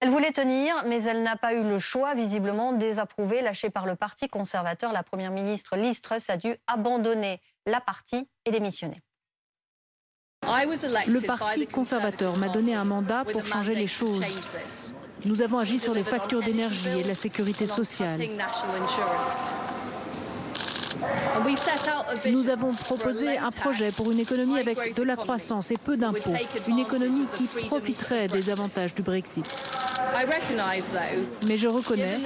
Elle voulait tenir, mais elle n'a pas eu le choix, visiblement désapprouvé, lâché par le Parti conservateur. La Première ministre Liz Truss a dû abandonner la partie et démissionner. Le Parti conservateur m'a donné un mandat pour changer les choses. Nous avons agi sur les factures d'énergie et la sécurité sociale. Nous avons proposé un projet pour une économie avec de la croissance et peu d'impôts, une économie qui profiterait des avantages du Brexit. Mais je reconnais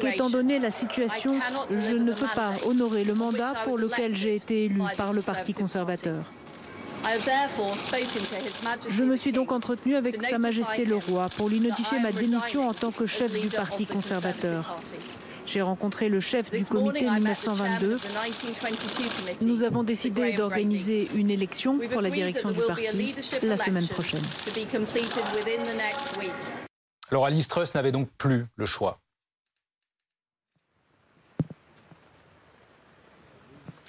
qu'étant donné la situation, je ne peux pas honorer le mandat pour lequel j'ai été élu par le Parti conservateur. Je me suis donc entretenu avec Sa Majesté le Roi pour lui notifier ma démission en tant que chef du Parti conservateur. J'ai rencontré le chef du comité 1922. Nous avons décidé d'organiser une élection pour la direction du parti la semaine prochaine. Alors Alice Truss n'avait donc plus le choix.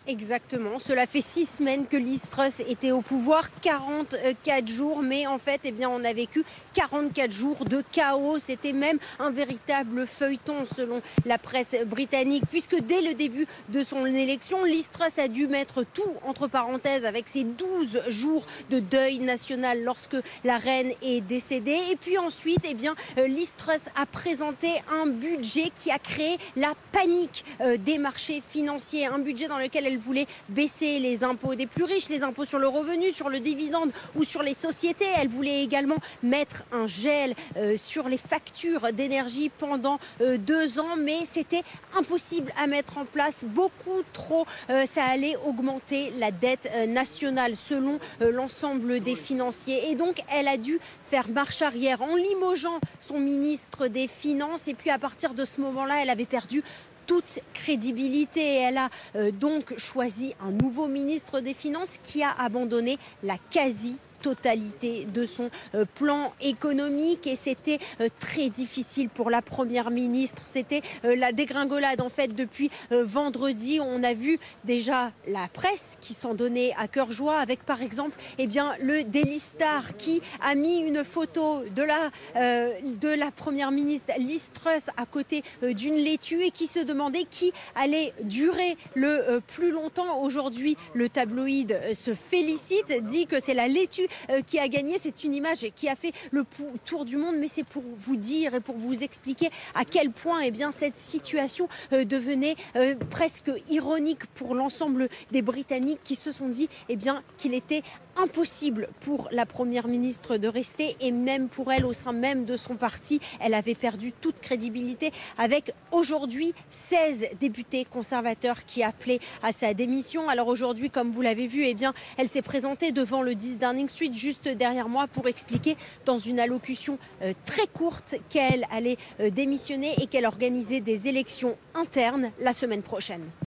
Exactement. Cela fait six semaines que Liz Truss était au pouvoir, 44 jours, mais en fait, eh bien, on a vécu 44 jours de chaos. C'était même un véritable feuilleton selon la presse britannique, puisque dès le début de son élection, Liz Truss a dû mettre tout entre parenthèses avec ses 12 jours de deuil national lorsque la reine est décédée. Et puis ensuite, eh bien, euh, Liz Truss a présenté un budget qui a créé la panique euh, des marchés financiers, un budget dans lequel elle elle voulait baisser les impôts des plus riches, les impôts sur le revenu, sur le dividende ou sur les sociétés. Elle voulait également mettre un gel euh, sur les factures d'énergie pendant euh, deux ans, mais c'était impossible à mettre en place, beaucoup trop. Euh, ça allait augmenter la dette nationale selon l'ensemble des financiers. Et donc, elle a dû faire marche arrière en limogeant son ministre des Finances. Et puis, à partir de ce moment-là, elle avait perdu toute crédibilité. Elle a euh, donc choisi un nouveau ministre des Finances qui a abandonné la quasi totalité de son euh, plan économique et c'était euh, très difficile pour la première ministre. C'était euh, la dégringolade en fait depuis vendredi. On a vu déjà la presse qui s'en donnait à cœur joie avec par exemple eh bien, le Daily Star qui a mis une photo de la, de la première ministre Liz Truss à côté d'une laitue et qui se demandait qui allait durer le plus longtemps. Aujourd'hui, le tabloïd se félicite, dit que c'est la laitue euh, qui a gagné. C'est une image qui a fait le tour du monde, mais c'est pour vous dire et pour vous expliquer à quel point eh cette situation euh, devenait euh, presque ironique pour l'ensemble des Britanniques qui se sont dit eh qu'il était impossible pour la première ministre de rester et même pour elle au sein même de son parti, elle avait perdu toute crédibilité avec aujourd'hui 16 députés conservateurs qui appelaient à sa démission. Alors aujourd'hui, comme vous l'avez vu, eh bien, elle s'est présentée devant le 10 Downing Street juste derrière moi pour expliquer dans une allocution euh, très courte qu'elle allait euh, démissionner et qu'elle organisait des élections internes la semaine prochaine.